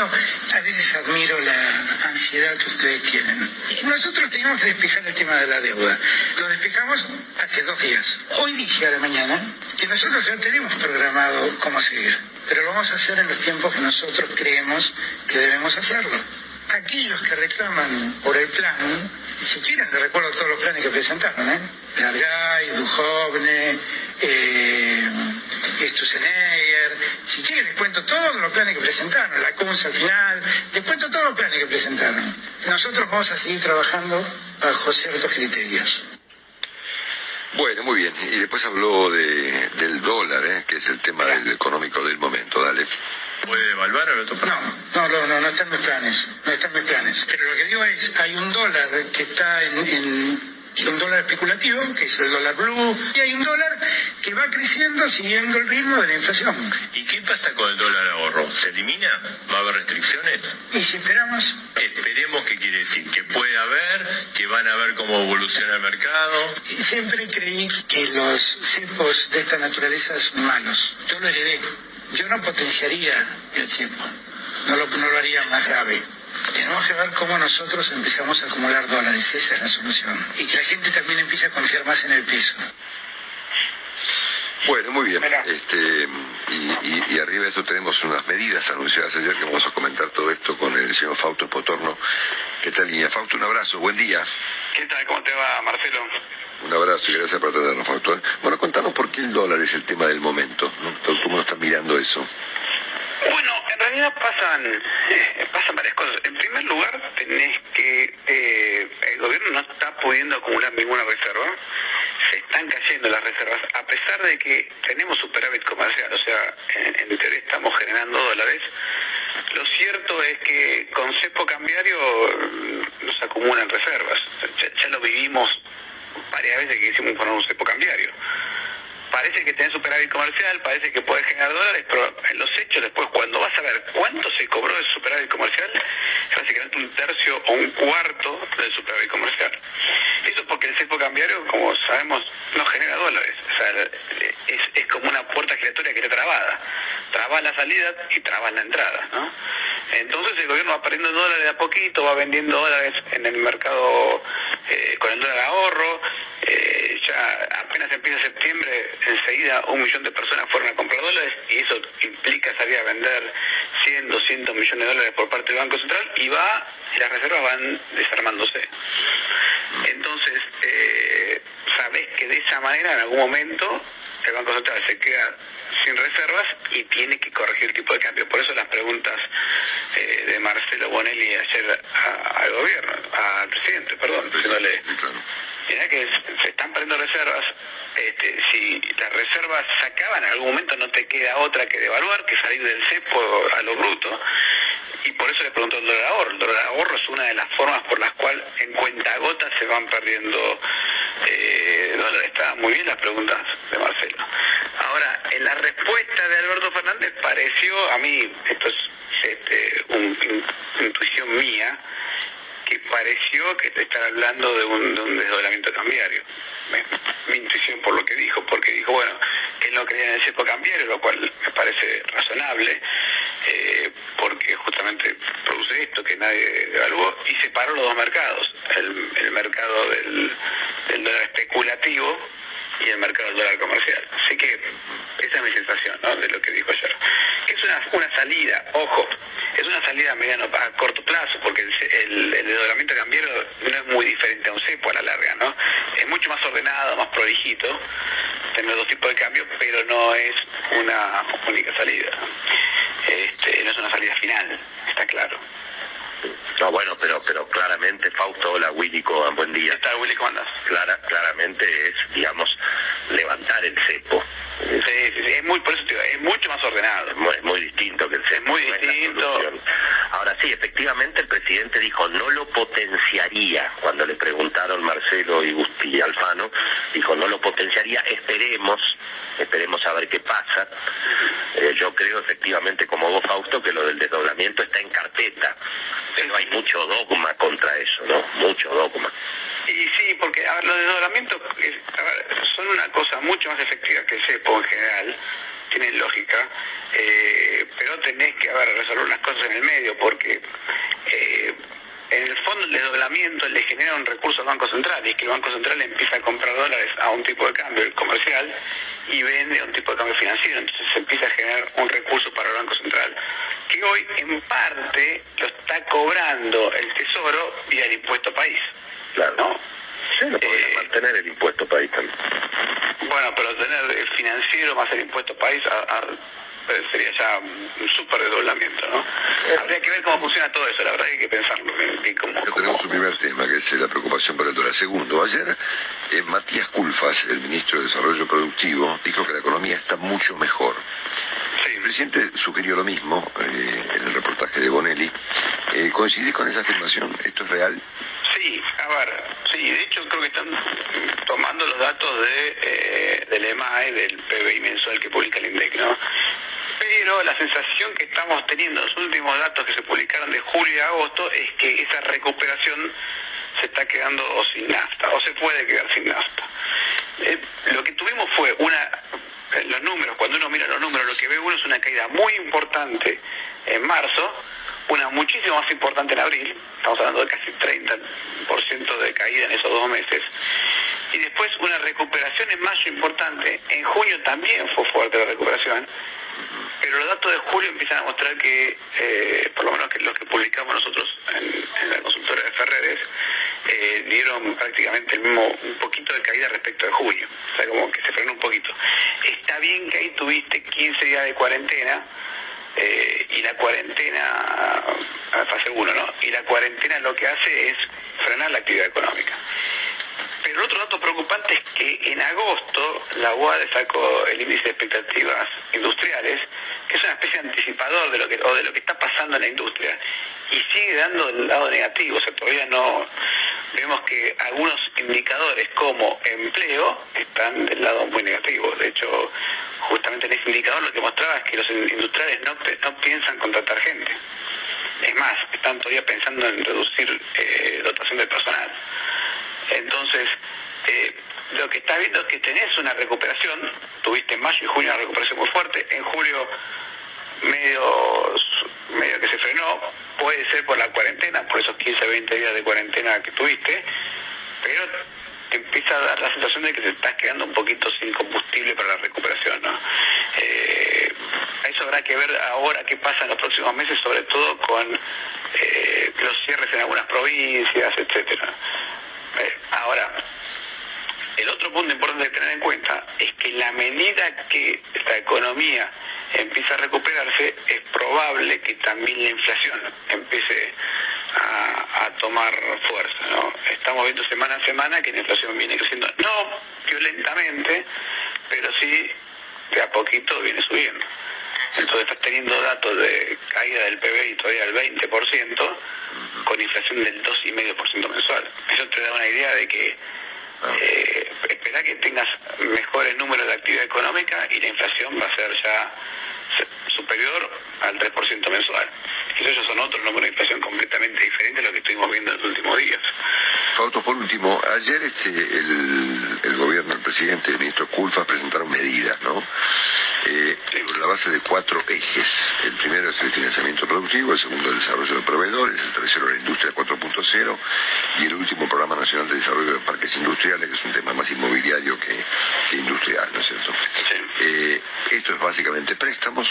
Saliendo. A veces admiro la ansiedad que ustedes tienen. Nosotros teníamos que despejar el tema de la deuda. Lo despejamos hace dos días. Hoy dije a la mañana que nosotros ya tenemos programado cómo seguir, pero lo vamos a hacer en los tiempos que nosotros creemos que debemos hacerlo. Aquellos que reclaman por el plan, si quieren les recuerdo todos los planes que presentaron, ¿eh? Largay, Duhovne, eh, Stussenegger, si quieren les cuento todos los planes que presentaron, la CUNS al final, les cuento todos los planes que presentaron. Nosotros vamos a seguir trabajando bajo ciertos criterios. Bueno, muy bien. Y después habló de, del dólar, ¿eh? que es el tema del económico del momento. Dale. ¿Puede evaluar al otro No, no, no, no, no están mis planes, no están mis planes. Pero lo que digo es, hay un dólar que está en, en un dólar especulativo, que es el dólar blue, y hay un dólar que va creciendo siguiendo el ritmo de la inflación. ¿Y qué pasa con el dólar ahorro? ¿Se elimina? ¿Va a haber restricciones? Y si esperamos, Esperemos qué quiere decir, que puede haber, que van a ver cómo evoluciona el mercado. siempre creí que los cepos de esta naturaleza son malos. Yo lo heredé. Yo no potenciaría el cepo. No lo, no lo haría más grave. Tenemos que ver cómo nosotros empezamos a acumular dólares. Esa es la solución. Y que la gente también empiece a confiar más en el peso. Bueno, muy bien. Este, y, y- y arriba de eso tenemos unas medidas anunciadas ayer que vamos a comentar todo esto con el señor Fausto Potorno. ¿Qué tal, línea? Fausto, un abrazo, buen día. ¿Qué tal? ¿Cómo te va, Marcelo? Un abrazo y gracias por atendernos, Fausto. Bueno, contanos por qué el dólar es el tema del momento. ¿no? ¿Cómo lo están mirando eso? Bueno, en realidad pasan, eh, pasan varias cosas. En primer lugar, tenés que eh, el gobierno no está pudiendo acumular ninguna reserva. Se están cayendo las reservas, a pesar de que tenemos superávit comercial, o sea, en, en teoría estamos generando dólares. Lo cierto es que con cepo cambiario mm, nos acumulan reservas. Ya, ya lo vivimos varias veces que hicimos poner un cepo cambiario. Parece que tenés superávit comercial, parece que podés generar dólares, pero en los hechos después, cuando vas a ver cuánto se cobró de superávit comercial, es básicamente un tercio o un cuarto del superávit comercial. Eso porque el cepo cambiario, como sabemos, no genera dólares. O sea, es, es como una puerta giratoria que está trabada. Traba la salida y traba la entrada, ¿no? Entonces el gobierno va perdiendo dólares de a poquito, va vendiendo dólares en el mercado eh, con el dólar ahorro. Eh, ya apenas empieza septiembre, enseguida un millón de personas fueron a comprar dólares y eso implica salir a vender 100, 200 millones de dólares por parte del Banco Central y va, las reservas van desarmándose. Entonces, eh, sabés que de esa manera en algún momento el Banco Central se queda sin reservas y tiene que corregir el tipo de cambio. Por eso las preguntas eh, de Marcelo Bonelli ayer a- al gobierno, al presidente, perdón, diciéndole, que se están perdiendo reservas, este, si las reservas se acaban, en algún momento no te queda otra que devaluar, que salir del cepo a lo bruto. Y por eso le pregunto el dólar ahorro. El dólar ahorro es una de las formas por las cuales en cuentagotas se van perdiendo eh, dólares. Estaban muy bien las preguntas de Marcelo. Ahora, en la respuesta de Alberto Fernández pareció, a mí, esto es este, un- in- intuición mía, que pareció que te están hablando de un, de un desdoblamiento cambiario. Me- mi intuición por lo que dijo, porque dijo, bueno, él no creía en el cepo cambiario, lo cual me parece razonable, eh, porque justamente produce esto que nadie evaluó, y separó los dos mercados, el, el mercado del, del dólar especulativo y el mercado del dólar comercial. Así que esa es mi sensación ¿no? de lo que dijo ayer. Que es una, una salida, ojo, es una salida a mediano, a corto plazo, porque el, el, desdoblamiento cambiario no es muy diferente a un cepo a la larga, ¿no? Es mucho más ordenado, más prolijito, tener dos tipos de cambios, pero no es una única salida. Este, no es una salida final, está claro. No, bueno, pero pero claramente, Fausto, hola Willy, buen día. ¿Qué tal, Willy, cómo andas? Clara, claramente es, digamos, levantar el cepo. Sí, sí, sí, es muy, por eso es mucho más ordenado. Es muy, distinto que el cepo. Es muy distinto. Ahora sí, efectivamente el presidente dijo no lo potenciaría. Cuando le preguntaron Marcelo y Gusti Alfano, dijo no lo potenciaría, esperemos, esperemos a ver qué pasa. Eh, yo creo efectivamente, como vos Fausto, que lo del desdoblamiento está en carpeta pero hay mucho dogma contra eso, ¿no? Mucho dogma. Y sí, porque a ver, los desdoblamientos son una cosa mucho más efectiva que el CEPO en general, tienen lógica, eh, pero tenés que resolver unas cosas en el medio, porque eh, en el fondo el desdoblamiento le genera un recurso al Banco Central, y es que el Banco Central empieza a comprar dólares a un tipo de cambio, comercial, y vende a un tipo de cambio financiero, entonces se empieza a generar un recurso para el Banco Central que hoy en parte lo está cobrando el Tesoro vía el impuesto país. Claro. ¿no? Sí, lo podría eh, mantener el impuesto país también. Bueno, pero tener el financiero más el impuesto país eh, sería ya un súper desdoblamiento, ¿no? Eh. Habría que ver cómo funciona todo eso, la verdad hay que pensarlo. tenemos un primer tema, que es la preocupación por el dólar. Segundo, ayer Matías Culfas, el ministro de Desarrollo Productivo, dijo que la economía está mucho mejor. El presidente sugirió lo mismo eh, en el reportaje de Bonelli. Eh, ¿Coincide con esa afirmación? ¿Esto es real? Sí, a ver, sí, de hecho creo que están tomando los datos de, eh, del EMAE, del PBI mensual que publica el INDEC, ¿no? Pero la sensación que estamos teniendo, los últimos datos que se publicaron de julio y agosto, es que esa recuperación se está quedando sin nafta, o se puede quedar sin nafta. Eh, lo que tuvimos fue una los números, cuando uno mira los números, lo que ve uno es una caída muy importante en marzo, una muchísimo más importante en abril, estamos hablando de casi 30% de caída en esos dos meses, y después una recuperación en mayo importante, en junio también fue fuerte la recuperación, pero los datos de julio empiezan a mostrar que, eh, por lo menos que los que publicamos nosotros en, en la consultora de Ferreres, eh, dieron prácticamente el mismo, un poquito de caída respecto de julio, o sea, como que se frenó un poquito. Está bien que ahí tuviste 15 días de cuarentena, eh, y la cuarentena, fase 1, ¿no? Y la cuarentena lo que hace es frenar la actividad económica. Pero el otro dato preocupante es que en agosto la UAD sacó el índice de expectativas industriales, que es una especie de anticipador de lo que, o de lo que está pasando en la industria, y sigue dando el lado negativo, o sea, todavía no, vemos que algunos indicadores como empleo están del lado muy negativo. De hecho, justamente en ese indicador lo que mostraba es que los industriales no, no piensan contratar gente. Es más, están todavía pensando en reducir eh, dotación del personal. Entonces, eh, lo que está viendo es que tenés una recuperación, tuviste en mayo y junio una recuperación muy fuerte, en julio medio, medio que se frenó, puede ser por la cuarentena, por esos 15, 20 días de cuarentena que tuviste, pero empieza a dar la sensación de que te estás quedando un poquito sin combustible para la recuperación. ¿no? Eh, eso habrá que ver ahora qué pasa en los próximos meses, sobre todo con eh, los cierres en algunas provincias, etcétera. Eh, ahora, el otro punto importante de tener en cuenta es que la medida que la economía empieza a recuperarse, es probable que también la inflación empiece a, tomar fuerza. ¿no? Estamos viendo semana a semana que la inflación viene creciendo, no violentamente, pero sí de a poquito viene subiendo. Entonces estás teniendo datos de caída del PBI todavía del 20%, con inflación del 2,5% mensual. Eso te da una idea de que ah. eh, espera que tengas mejores números de actividad económica y la inflación va a ser ya superior al 3% mensual. Esos son otros números de inflación completamente diferentes a lo que estuvimos viendo en los últimos días. Fausto, por último, ayer este, el presidente, el ministro Culfa presentaron medidas, ¿no? Eh, sobre la base de cuatro ejes. El primero es el financiamiento productivo, el segundo el desarrollo de proveedores, el tercero la industria 4.0 y el último programa nacional de desarrollo de parques industriales, que es un tema más inmobiliario que, industrial, ¿no es cierto? Eh, esto es básicamente préstamos,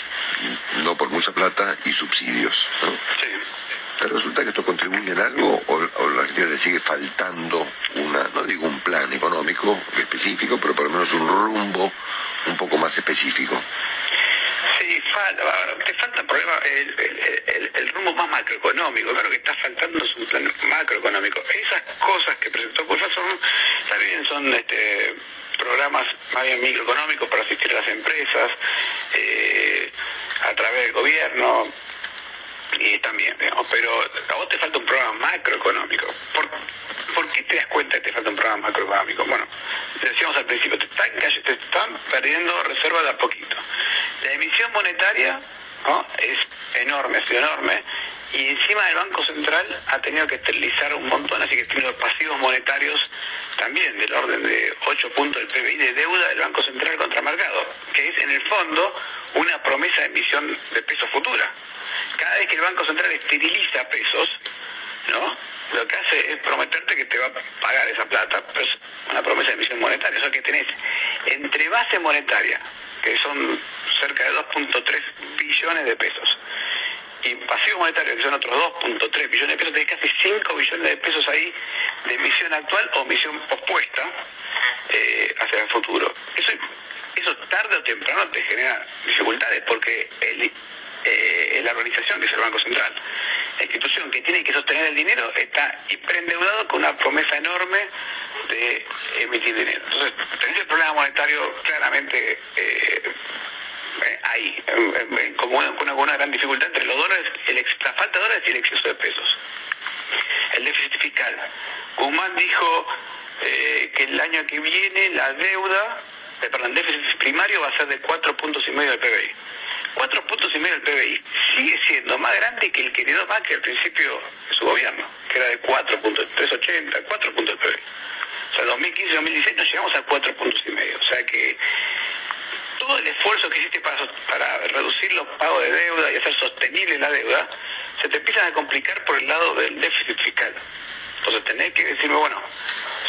no por mucha plata, y subsidios. ¿no? Sí. ¿Te resulta que esto contribuye en algo o, o la Argentina le sigue faltando una, no digo un plan económico específico, pero por lo menos un rumbo un poco más específico? Sí, falta, te falta el problema, el, el, el, rumbo más macroeconómico, claro que está faltando es un plan macroeconómico. Esas cosas que presentó Curva son, también son este, programas más bien microeconómicos para asistir a las empresas, eh, a través del gobierno, y también, digamos, pero a vos te falta un programa macroeconómico. ¿Por, ¿Por qué te das cuenta que te falta un programa macroeconómico? Bueno, decíamos al principio, te están, te están perdiendo reservas de a poquito. La emisión monetaria ¿no? es enorme, sido enorme, y encima el Banco Central ha tenido que esterilizar un montón, así que tiene los pasivos monetarios también del orden de 8 puntos del PBI de deuda del Banco Central contra mercado, que es en el fondo una promesa de emisión de pesos futura. Cada vez que el Banco Central esteriliza pesos, ¿no? Lo que hace es prometerte que te va a pagar esa plata, pero es una promesa de emisión monetaria, o sea que tenés entre base monetaria, que son cerca de 2.3 billones de pesos, y pasivo monetario, que son otros 2.3 billones de pesos, tenés casi 5 billones de pesos ahí de emisión actual o emisión pospuesta eh, hacia el futuro. Eso, eso tarde o temprano te genera dificultades, porque el, eh, la organización, que es el Banco Central, la institución que tiene que sostener el dinero, está hiperendeudado con una promesa enorme de emitir dinero. Entonces, tenés el problema monetario claramente eh, ahí, como una, con una gran dificultad entre los dólares, el, la falta de dólares y el exceso de pesos. El déficit fiscal. Guzmán dijo eh, que el año que viene la deuda, eh, perdón, el déficit primario va a ser de 4 puntos y medio del PBI. 4 puntos y medio del PBI sigue siendo más grande que el que heredó Macri al principio de su gobierno, que era de 4 puntos, 380, 4 puntos del PBI. O sea, 2015-2016 nos llegamos a 4 puntos y medio. O sea que todo el esfuerzo que hiciste para, para reducir los pagos de deuda y hacer sostenible la deuda, se te empiezan a complicar por el lado del déficit fiscal. Entonces tenés que decirme, bueno,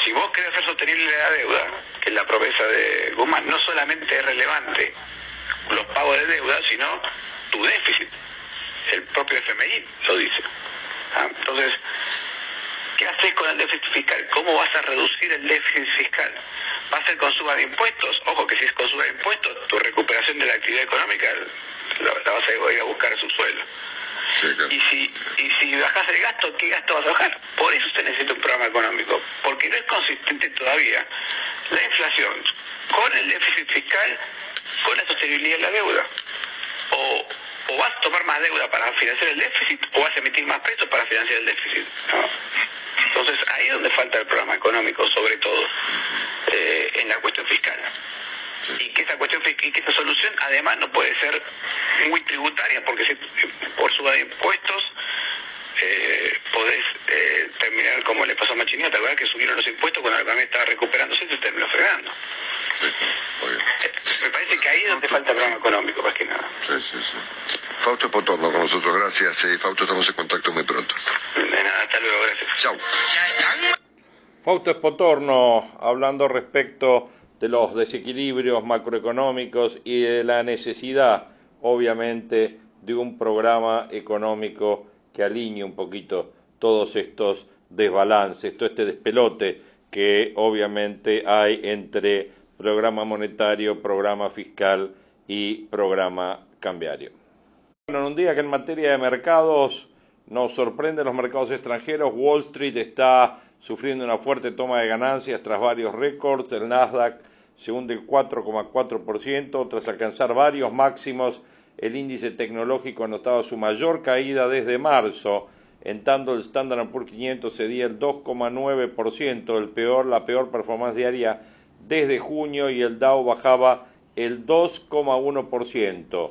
si vos querés hacer sostenible la deuda, que es la promesa de Guzmán, no solamente es relevante los pagos de deuda, sino tu déficit. El propio FMI lo dice. ¿Ah? Entonces, ¿qué haces con el déficit fiscal? ¿Cómo vas a reducir el déficit fiscal? ¿Va a ser con suba de impuestos? Ojo que si es con suba de impuestos, tu recuperación de la actividad económica la, la vas a ir a buscar a su suelo. Sí, claro. y, si, y si bajas el gasto, ¿qué gasto vas a bajar? Por eso se necesita un programa económico, porque no es consistente todavía la inflación con el déficit fiscal, con la sostenibilidad de la deuda. O, o vas a tomar más deuda para financiar el déficit o vas a emitir más pesos para financiar el déficit. Entonces ahí es donde falta el programa económico, sobre todo, eh, en la cuestión fiscal. Y que esta cuestión y que esta solución además no puede ser muy tributaria porque si, por suba de impuestos eh, podés eh, terminar como le pasó a Machinita, ¿verdad? que subieron los impuestos cuando la economía estaba recuperándose y terminó fregando. Sí, Me parece que ahí es donde falta el programa económico, más que nada. Sí, sí, sí. Fausto Potorno con nosotros, gracias. Eh, Fausto, estamos en contacto muy pronto. De nada, hasta luego, gracias. Chao. Fausto Espotorno, hablando respecto de los desequilibrios macroeconómicos y de la necesidad, obviamente, de un programa económico que alinee un poquito todos estos desbalances, todo este despelote que obviamente hay entre programa monetario, programa fiscal y programa cambiario. Bueno, en un día que en materia de mercados nos sorprenden los mercados extranjeros, Wall Street está sufriendo una fuerte toma de ganancias tras varios récords, el Nasdaq se hunde el 4,4% tras alcanzar varios máximos, el índice tecnológico anotaba su mayor caída desde marzo, en tanto el Standard Poor's 500 cedía el 2,9%, el peor, la peor performance diaria desde junio y el Dow bajaba el 2,1%.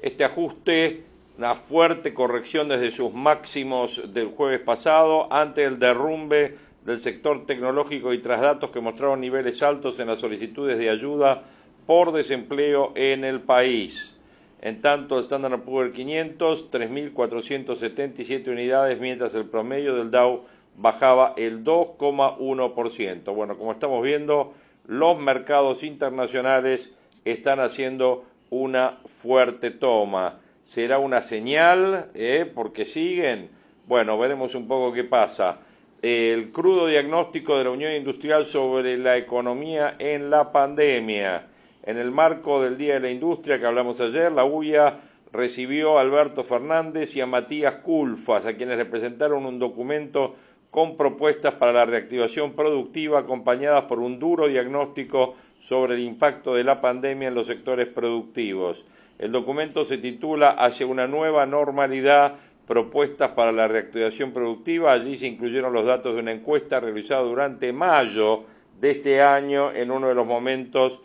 Este ajuste, una fuerte corrección desde sus máximos del jueves pasado ante el derrumbe del sector tecnológico y tras datos que mostraron niveles altos en las solicitudes de ayuda por desempleo en el país. En tanto, el Standard Poor's 500, 3.477 unidades, mientras el promedio del Dow bajaba el 2,1%. Bueno, como estamos viendo, los mercados internacionales están haciendo una fuerte toma. ¿Será una señal? ¿Eh? Porque siguen. Bueno, veremos un poco qué pasa. El crudo diagnóstico de la Unión Industrial sobre la economía en la pandemia. En el marco del Día de la Industria que hablamos ayer, la UIA recibió a Alberto Fernández y a Matías Culfas, a quienes le presentaron un documento con propuestas para la reactivación productiva acompañadas por un duro diagnóstico sobre el impacto de la pandemia en los sectores productivos. El documento se titula Hacia una nueva normalidad, propuestas para la reactivación productiva. Allí se incluyeron los datos de una encuesta realizada durante mayo de este año en uno de los momentos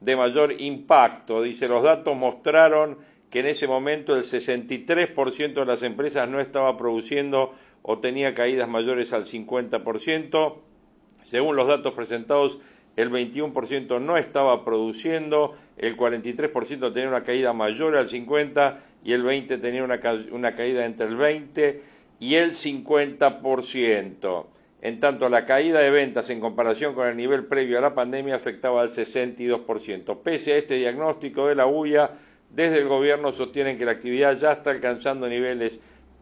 de mayor impacto. Dice, los datos mostraron que en ese momento el 63% de las empresas no estaba produciendo o tenía caídas mayores al 50%. Según los datos presentados, el 21% no estaba produciendo, el 43% tenía una caída mayor al 50% y el 20% tenía una, una caída entre el 20% y el 50%. En tanto, la caída de ventas en comparación con el nivel previo a la pandemia afectaba al 62%. Pese a este diagnóstico de la UIA, desde el gobierno sostienen que la actividad ya está alcanzando niveles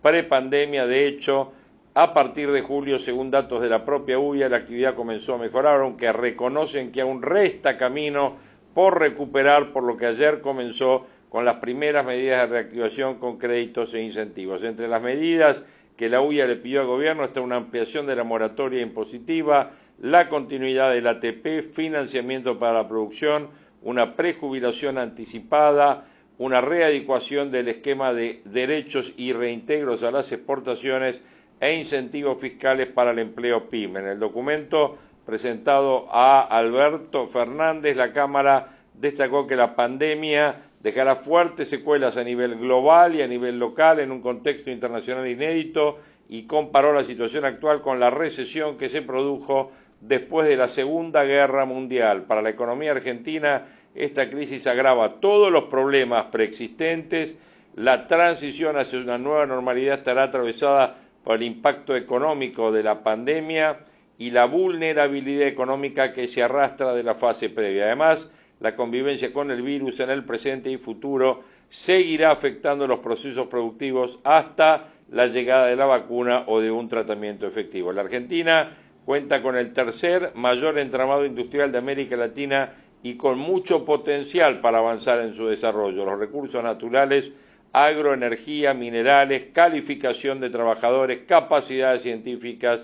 prepandemia. De hecho, a partir de julio, según datos de la propia UIA, la actividad comenzó a mejorar, aunque reconocen que aún resta camino por recuperar, por lo que ayer comenzó con las primeras medidas de reactivación con créditos e incentivos. Entre las medidas que la UIA le pidió al gobierno está una ampliación de la moratoria impositiva, la continuidad del ATP, financiamiento para la producción, una prejubilación anticipada, una readecuación del esquema de derechos y reintegros a las exportaciones e incentivos fiscales para el empleo PYME. En el documento presentado a Alberto Fernández, la Cámara destacó que la pandemia dejará fuertes secuelas a nivel global y a nivel local en un contexto internacional inédito y comparó la situación actual con la recesión que se produjo después de la Segunda Guerra Mundial. Para la economía argentina, esta crisis agrava todos los problemas preexistentes. La transición hacia una nueva normalidad estará atravesada por el impacto económico de la pandemia y la vulnerabilidad económica que se arrastra de la fase previa. Además, la convivencia con el virus en el presente y futuro seguirá afectando los procesos productivos hasta la llegada de la vacuna o de un tratamiento efectivo. La Argentina cuenta con el tercer mayor entramado industrial de América Latina y con mucho potencial para avanzar en su desarrollo. Los recursos naturales, agroenergía, minerales, calificación de trabajadores, capacidades científicas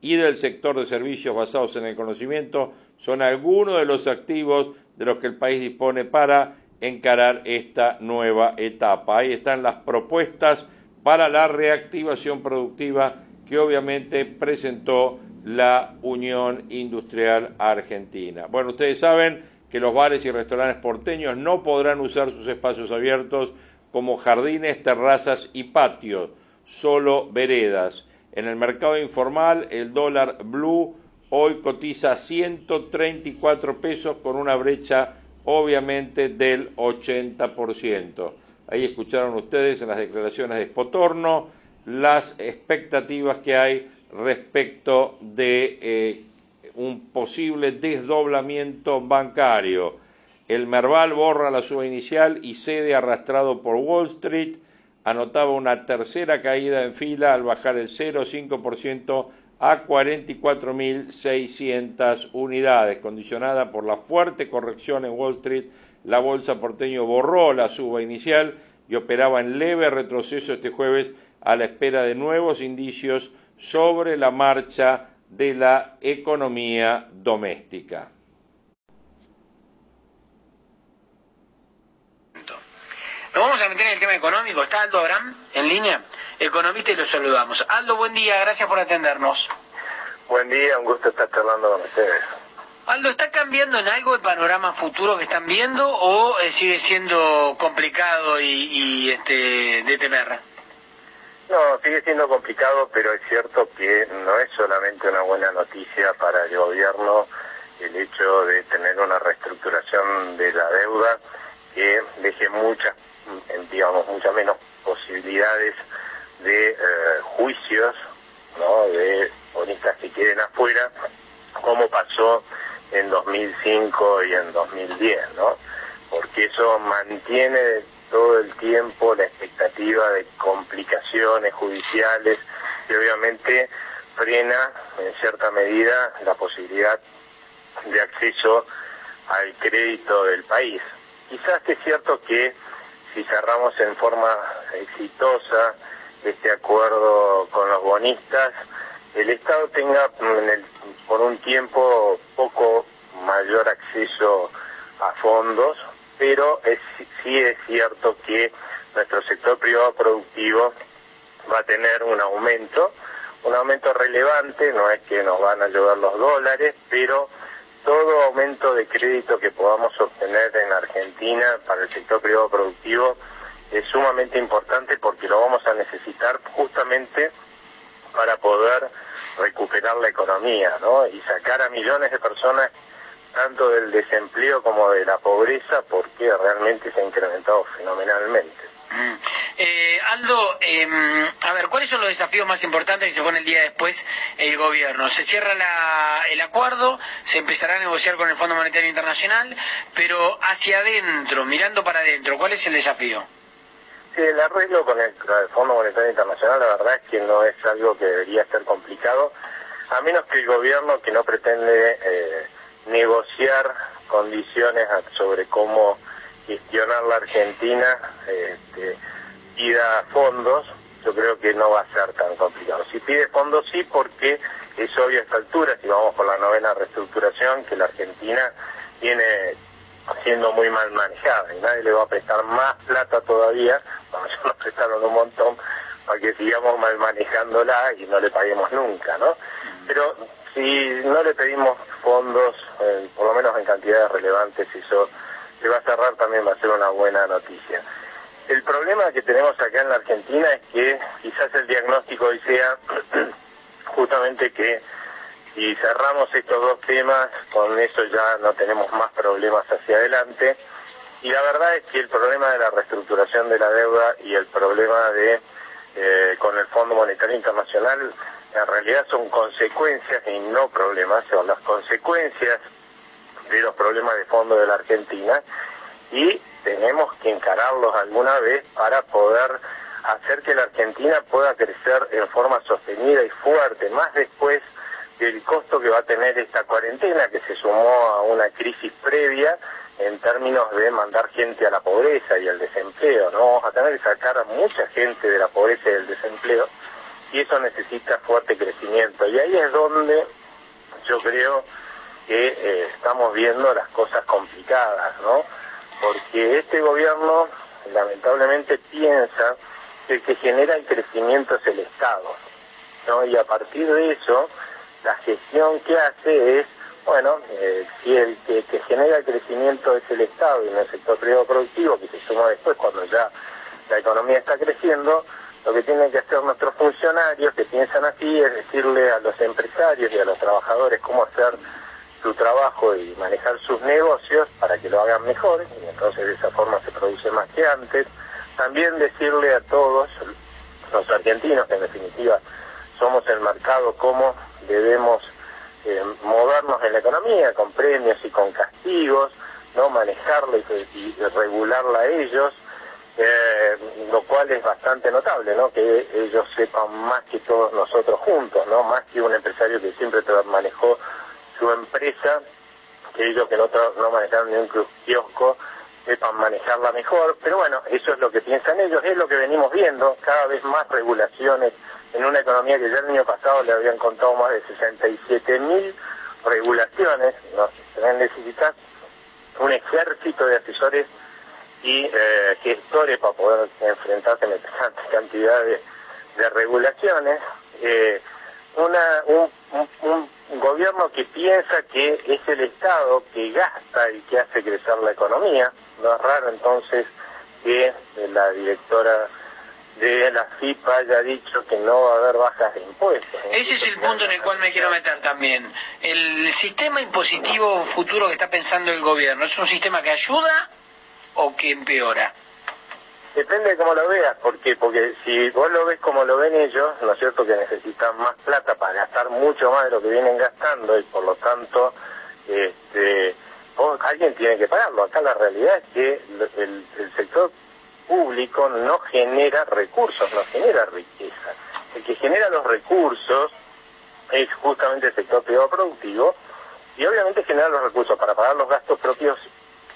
y del sector de servicios basados en el conocimiento son algunos de los activos de los que el país dispone para encarar esta nueva etapa. Ahí están las propuestas para la reactivación productiva que obviamente presentó la Unión Industrial Argentina. Bueno, ustedes saben que los bares y restaurantes porteños no podrán usar sus espacios abiertos como jardines, terrazas y patios, solo veredas. En el mercado informal, el dólar blue hoy cotiza 134 pesos con una brecha obviamente del 80%. Ahí escucharon ustedes en las declaraciones de Spotorno las expectativas que hay respecto de eh, un posible desdoblamiento bancario. El Merval borra la suba inicial y cede arrastrado por Wall Street. Anotaba una tercera caída en fila al bajar el 0,5% a 44.600 unidades. Condicionada por la fuerte corrección en Wall Street, la bolsa porteño borró la suba inicial y operaba en leve retroceso este jueves a la espera de nuevos indicios sobre la marcha de la economía doméstica. Nos vamos a meter en el tema económico. Está Aldo Abraham en línea, economista, y lo saludamos. Aldo, buen día, gracias por atendernos. Buen día, un gusto estar charlando con ustedes. Aldo, ¿está cambiando en algo el panorama futuro que están viendo o eh, sigue siendo complicado y, y este, de temer? No, sigue siendo complicado, pero es cierto que no es solamente una buena noticia para el gobierno el hecho de tener una reestructuración de la deuda que deje muchas, digamos, muchas menos posibilidades de eh, juicios, ¿no? De bonistas que queden afuera, como pasó en 2005 y en 2010, ¿no? porque eso mantiene todo el tiempo la expectativa de complicaciones judiciales y obviamente frena en cierta medida la posibilidad de acceso al crédito del país. Quizás que es cierto que si cerramos en forma exitosa este acuerdo con los bonistas, el Estado tenga por un tiempo poco mayor acceso a fondos, pero sí es cierto que nuestro sector privado productivo va a tener un aumento, un aumento relevante, no es que nos van a ayudar los dólares, pero todo aumento de crédito que podamos obtener en Argentina para el sector privado productivo es sumamente importante porque lo vamos a necesitar justamente para poder recuperar la economía, ¿no? Y sacar a millones de personas tanto del desempleo como de la pobreza porque realmente se ha incrementado fenomenalmente. Mm. Eh, Aldo, em, a ver, ¿cuáles son los desafíos más importantes que se pone el día después el gobierno? Se cierra el acuerdo, se empezará a negociar con el Fondo Monetario Internacional, pero hacia adentro, mirando para adentro, ¿cuál es el desafío? Sí, el arreglo con el, Fondo Monetario Internacional, la verdad es que no es algo que debería ser complicado, a menos que el gobierno, que no pretende eh, negociar condiciones sobre cómo gestionar la Argentina, este, pida fondos, yo creo que no va a ser tan complicado. Si pide fondos sí, porque es obvio a esta altura, si vamos por la novena reestructuración, que la Argentina viene siendo muy mal manejada y nadie le va a prestar más plata todavía, vamos ya nos prestaron un montón, para que sigamos mal manejándola y no le paguemos nunca, ¿no? Pero si no le pedimos fondos, eh, por lo menos en cantidades relevantes, eso se va a cerrar también va a ser una buena noticia. El problema que tenemos acá en la Argentina es que quizás el diagnóstico hoy sea justamente que si cerramos estos dos temas, con eso ya no tenemos más problemas hacia adelante. Y la verdad es que el problema de la reestructuración de la deuda y el problema de eh, con el Fondo Monetario Internacional en realidad son consecuencias y no problemas, son las consecuencias de los problemas de fondo de la Argentina y tenemos que encararlos alguna vez para poder hacer que la Argentina pueda crecer en forma sostenida y fuerte, más después del costo que va a tener esta cuarentena que se sumó a una crisis previa en términos de mandar gente a la pobreza y al desempleo, ¿no? Vamos a tener que sacar a mucha gente de la pobreza y del desempleo y eso necesita fuerte crecimiento. Y ahí es donde yo creo que eh, estamos viendo las cosas complicadas, ¿no? Porque este gobierno lamentablemente piensa que el que genera el crecimiento es el Estado, ¿no? Y a partir de eso, la gestión que hace es, bueno, eh, si el que, que, genera el crecimiento es el Estado y en el sector privado productivo, que se suma después cuando ya la economía está creciendo, lo que tienen que hacer nuestros funcionarios que piensan así es decirle a los empresarios y a los trabajadores cómo hacer su trabajo y manejar sus negocios para que lo hagan mejor y entonces de esa forma se produce más que antes. También decirle a todos los argentinos que en definitiva somos el mercado cómo debemos eh, movernos en la economía con premios y con castigos, no manejarla y regularla a ellos eh, lo cual es bastante notable, ¿no? Que ellos sepan más que todos nosotros juntos, ¿no? Más que un empresario que siempre manejó su empresa, que ellos que no, no manejaron ni un kiosco, sepan manejarla mejor, pero bueno, eso es lo que piensan ellos, es lo que venimos viendo, cada vez más regulaciones en una economía que ya el año pasado le habían contado más de 67 mil regulaciones, ¿no? se necesitar un ejército de asesores y eh, gestores para poder enfrentarse a tanta cantidad de, regulaciones. Eh, una, un, gobierno que piensa que es el Estado que gasta y que hace crecer la economía. No es raro entonces que la directora de la FIPA haya dicho que no va a haber bajas de impuestos. Ese es el punto en el cual me quiero meter también. El sistema impositivo futuro que está pensando el gobierno, ¿es un sistema que ayuda o que empeora? Depende de cómo lo veas, porque porque si vos lo ves como lo ven ellos, ¿no es cierto? Que necesitan más plata para gastar mucho más de lo que vienen gastando y por lo tanto este, alguien tiene que pagarlo. Acá la realidad es que el, sector público no genera recursos, no genera riqueza. El que genera los recursos es justamente el sector privado productivo y obviamente genera los recursos para pagar los gastos propios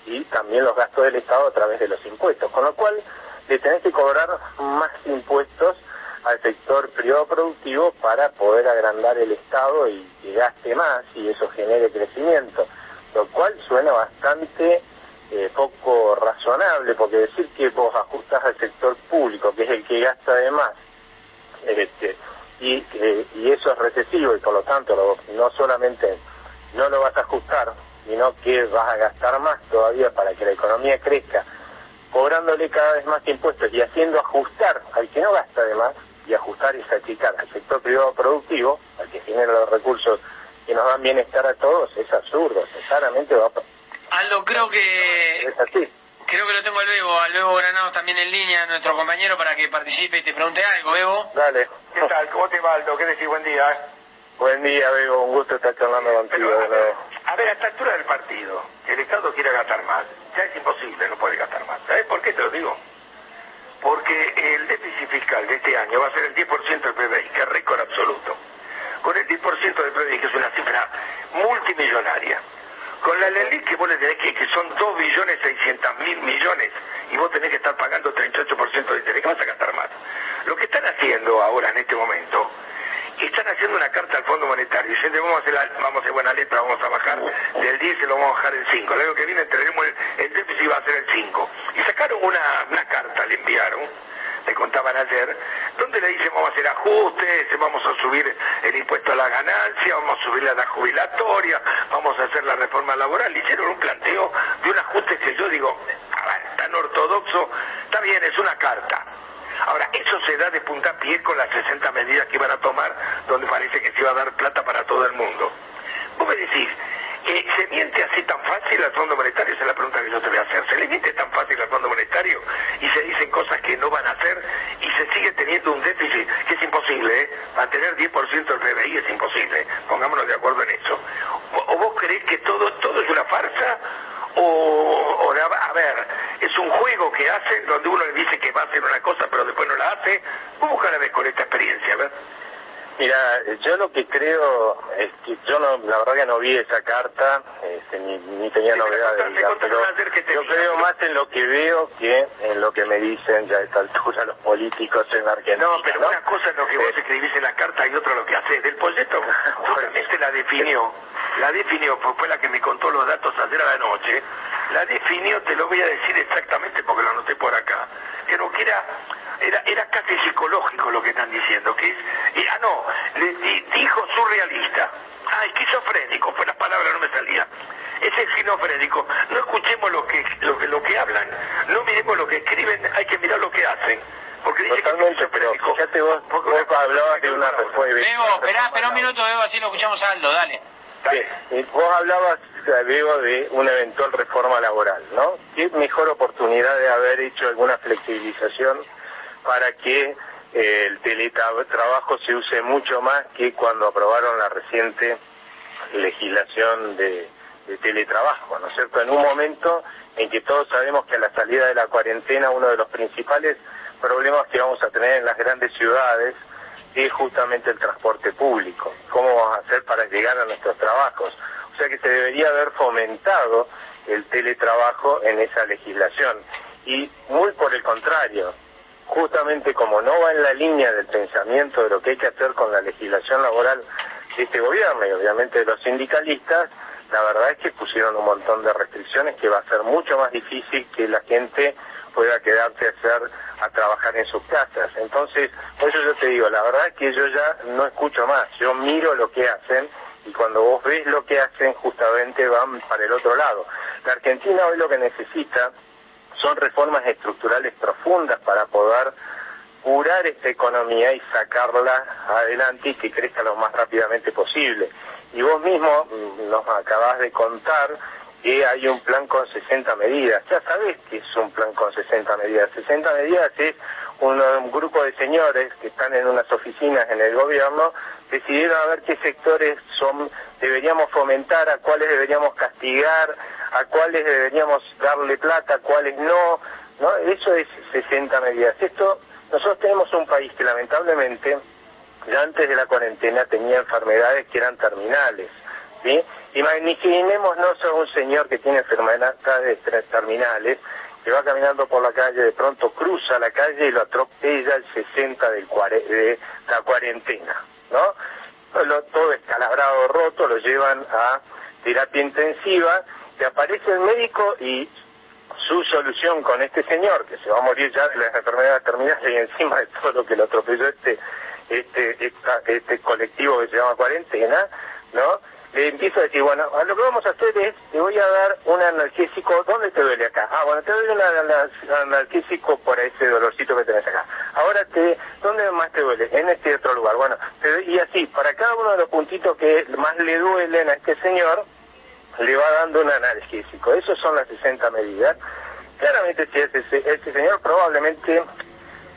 y también los gastos del Estado a través de los impuestos. Con lo cual le tenés que cobrar más impuestos al sector privado productivo para poder agrandar el Estado y que gaste más y eso genere crecimiento, lo cual suena bastante eh, poco razonable, porque decir que vos ajustás al sector público, que es el que gasta de más, este, y, eh, y eso es recesivo y por lo tanto no solamente no lo vas a ajustar, sino que vas a gastar más todavía para que la economía crezca, cobrándole cada vez más impuestos y haciendo ajustar al que no gasta de más, y ajustar y achicar al sector privado productivo, al que genera los recursos que nos dan bienestar a todos, es absurdo, claramente va a... Aldo, creo que... Es así. Creo que lo tengo al Bebo, al Bebo Granados también en línea, nuestro compañero, para que participe y te pregunte algo, Bebo. Dale. ¿Qué tal? ¿Cómo te va, Aldo? ¿Qué decís? Buen día. Buen día, Bebo. Un gusto estar charlando contigo. a, ver, a ver, a esta altura del partido, el Estado quiera gastar más, ya es imposible, no puede gastar más. ¿Sabes por qué te lo digo? porque el déficit fiscal de este año va a ser el 10% del PBI, que es récord absoluto. Con el 10% del PBI, que es una cifra multimillonaria. Con la ley que vos le tenés que, que son 2 billones 600 mil millones, y vos tenés que estar pagando 38% de interés, que vas a gastar más. Lo que están haciendo ahora, en este momento, están haciendo una carta al Fondo Monetario diciendo vamos a hacer, vamos a hacer buena letra, vamos a bajar del 10 y lo vamos a bajar el 5. El año que viene entraremos el, el déficit va a ser el 5. Y sacaron una, una carta, le enviaron, le contaban ayer, donde le dicen vamos a hacer ajustes, vamos a subir el impuesto a la ganancia, vamos a subir la edad jubilatoria, vamos a hacer la reforma laboral. Hicieron un planteo de un ajuste que yo digo, tan ortodoxo, está bien, es una carta Ahora, eso se da de puntapié con las 60 medidas que iban a tomar, donde parece que se iba a dar plata para todo el mundo. Vos me decís, eh, ¿se miente así tan fácil al Fondo Monetario? Esa es la pregunta que yo te voy a hacer. ¿Se le miente tan fácil al Fondo Monetario y se dicen cosas que no van a hacer y se sigue teniendo un déficit que es imposible? ¿eh? Mantener 10% del PBI es imposible. Pongámonos de acuerdo en eso. ¿O, vos creés que todo, todo es una farsa? o, a ver, es un juego que hacen donde uno le dice que va a hacer una cosa pero después no la hace. ¿Cómo la vez con esta experiencia? ver? Mira, yo lo que creo es que yo no, la verdad que no vi esa carta, este, ni, tenía novedades, pero yo creo más en lo que veo que en lo que me dicen ya a esta altura los políticos en Argentina. No, pero una cosa es lo que vos escribís en la carta y otra lo que haces. Del proyecto justamente la definió la definió, fue la que me contó los datos ayer a la noche, la definió, te lo voy a decir exactamente porque lo anoté por acá, creo que era, era, era casi psicológico lo que están diciendo, que es, y, ah no, le dijo surrealista, ah, esquizofrénico, fue la palabra, no me salía. Es esquizofrénico, no escuchemos lo que, lo que, lo que hablan, no miremos lo que escriben, hay que mirar lo que hacen. Porque dice Totalmente, pero fíjate vos, vos hablabas de una respuesta. Bebo, espera, espera un minuto, Bebo, así lo escuchamos a Aldo, dale. Sí. Vos hablabas, Diego, de una eventual reforma laboral, ¿no? ¿Qué mejor oportunidad de haber hecho alguna flexibilización para que eh, el teletrabajo se use mucho más que cuando aprobaron la reciente legislación de, de teletrabajo, ¿no es cierto? En un momento en que todos sabemos que a la salida de la cuarentena uno de los principales problemas que vamos a tener en las grandes ciudades es justamente el transporte público. ¿Cómo vamos a hacer para llegar a nuestros trabajos? O sea que se debería haber fomentado el teletrabajo en esa legislación. Y muy por el contrario, justamente como no va en la línea del pensamiento de lo que hay que hacer con la legislación laboral de este gobierno y obviamente de los sindicalistas, la verdad es que pusieron un montón de restricciones que va a ser mucho más difícil que la gente pueda quedarse a a trabajar en sus casas. Entonces, por eso yo te digo, la verdad es que yo ya no escucho más, yo miro lo que hacen y cuando vos ves lo que hacen justamente van para el otro lado. La Argentina hoy lo que necesita son reformas estructurales profundas para poder curar esta economía y sacarla adelante y que crezca lo más rápidamente posible. Y vos mismo nos acabás de contar que hay un plan con 60 medidas. Ya sabés que es un plan con 60 medidas. 60 medidas es un, grupo de señores que están en unas oficinas en el gobierno, decidieron a ver qué sectores son deberíamos fomentar, a cuáles deberíamos castigar, a cuáles deberíamos darle plata, a cuáles no, ¿no? Eso es 60 medidas. Esto, nosotros tenemos un país que lamentablemente ya antes de la cuarentena tenía enfermedades que eran terminales, ¿sí? Imaginémonos a un señor que tiene enfermedades terminales, que va caminando por la calle, de pronto cruza la calle y lo atropella el 60 del de la cuarentena, ¿no? todo escalabrado, roto, lo llevan a terapia intensiva, y aparece el médico y su solución con este señor, que se va a morir ya de las enfermedades terminales y encima de todo lo que lo atropelló este, este, este colectivo que se llama cuarentena, ¿no? le empiezo a decir, bueno, lo que vamos a hacer es, te voy a dar un analgésico, ¿dónde te duele acá? Ah, bueno, te doy un analgésico por ese dolorcito que tenés acá. Ahora, te, ¿dónde más te duele? En este otro lugar. Bueno, y así, para cada uno de los puntitos que más le duelen a este señor, le va dando un analgésico. Esas son las 60 medidas. Claramente, si ese, ese señor probablemente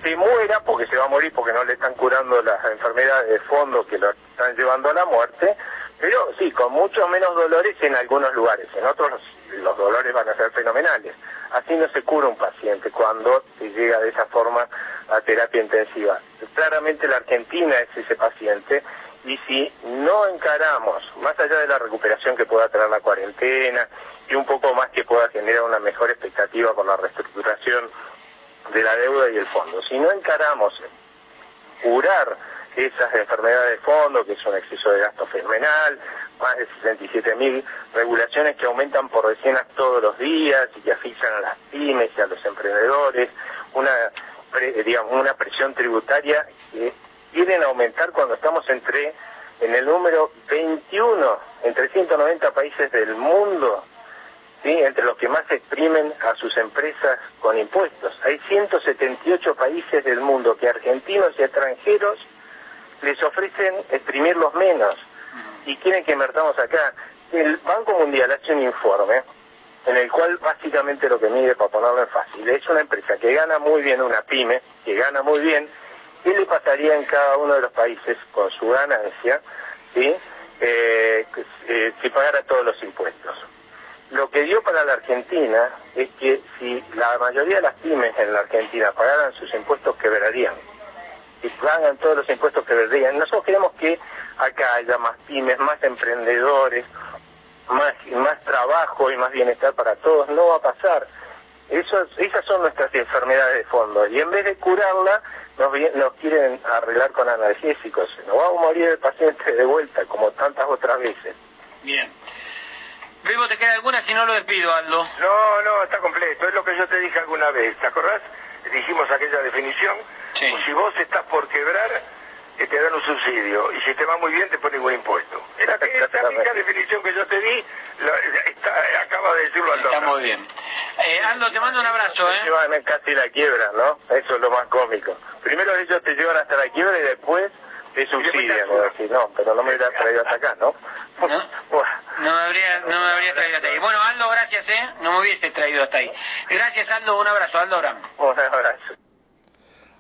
se muera, porque se va a morir porque no le están curando las enfermedades de fondo que lo están llevando a la muerte, pero sí, con muchos menos dolores en algunos lugares, en otros los, dolores van a ser fenomenales. Así no se cura un paciente cuando se llega de esa forma a terapia intensiva. Claramente la Argentina es ese paciente y si no encaramos, más allá de la recuperación que pueda traer la cuarentena y un poco más que pueda generar una mejor expectativa por la reestructuración de la deuda y el fondo, si no encaramos curar esas enfermedades de fondo, que es un exceso de gasto fenomenal, más de 67 mil regulaciones que aumentan por decenas todos los días y que asfixian a las pymes y a los emprendedores, una, digamos, una presión tributaria que a aumentar cuando estamos entre en el número 21 entre 190 países del mundo, entre los que más exprimen a sus empresas con impuestos. Hay 178 países del mundo que argentinos y extranjeros les ofrecen exprimirlos menos y quieren que invertamos acá. El Banco Mundial hace un informe en el cual básicamente lo que mide, para ponerlo en fácil, es una empresa que gana muy bien, una pyme, que gana muy bien, ¿qué le pasaría en cada uno de los países con su ganancia ¿sí? Eh, eh, si pagara todos los impuestos? Lo que dio para la Argentina es que si la mayoría de las pymes en la Argentina pagaran sus impuestos, quebrarían y pagan todos los impuestos que vendrían. Nosotros queremos que acá haya más pymes, más emprendedores, más, más trabajo y más bienestar para todos. No va a pasar. Eso, esas son nuestras enfermedades de fondo. Y en vez de curarla, nos, nos quieren arreglar con analgésicos. Nos va a morir el paciente de vuelta, como tantas otras veces. Bien. Vivo, ¿te queda alguna? Si no, lo despido, Aldo. No, no, está completo. Es lo que yo te dije alguna vez. ¿Te acordás? Dijimos aquella definición si vos estás por quebrar, te dan un subsidio. Y si te va muy bien, te ponen un impuesto. Era que esta misma definición que yo te di, acaba de decirlo Aldo. Está muy bien. Eh, Aldo, te mando un abrazo, ¿eh? Te llevan casi la quiebra, ¿no? Eso es lo más cómico. Primero ellos te llevan hasta la quiebra y después te subsidian. no, pero no me hubieras traído hasta acá, ¿no? No, no me habría, no me habría traído hasta ahí. Bueno, Aldo, gracias, ¿eh? No me hubiese traído hasta ahí. Gracias, Aldo. Un abrazo, Aldo Abraham. Un abrazo.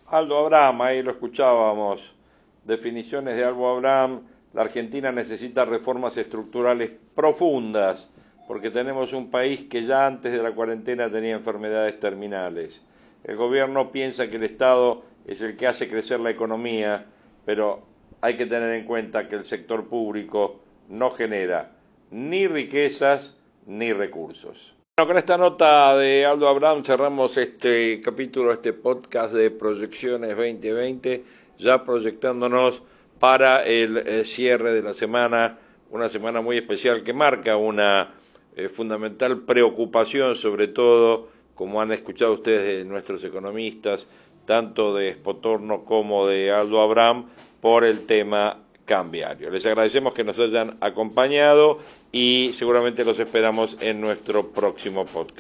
Aldo Abraham, ahí lo escuchábamos, definiciones de Aldo Abraham, la Argentina necesita reformas estructurales profundas, porque tenemos un país que ya antes de la cuarentena tenía enfermedades terminales. El gobierno piensa que el Estado es el que hace crecer la economía, pero hay que tener en cuenta que el sector público no genera ni riquezas ni recursos. Bueno, con esta nota de Aldo Abraham cerramos este capítulo, este podcast de Proyecciones 2020, ya proyectándonos para el eh, cierre de la semana, una semana muy especial que marca una eh, fundamental preocupación, sobre todo, como han escuchado ustedes de nuestros economistas, tanto de Espotorno como de Aldo Abraham, por el tema cambiario. Les agradecemos que nos hayan acompañado y seguramente los esperamos en nuestro próximo podcast.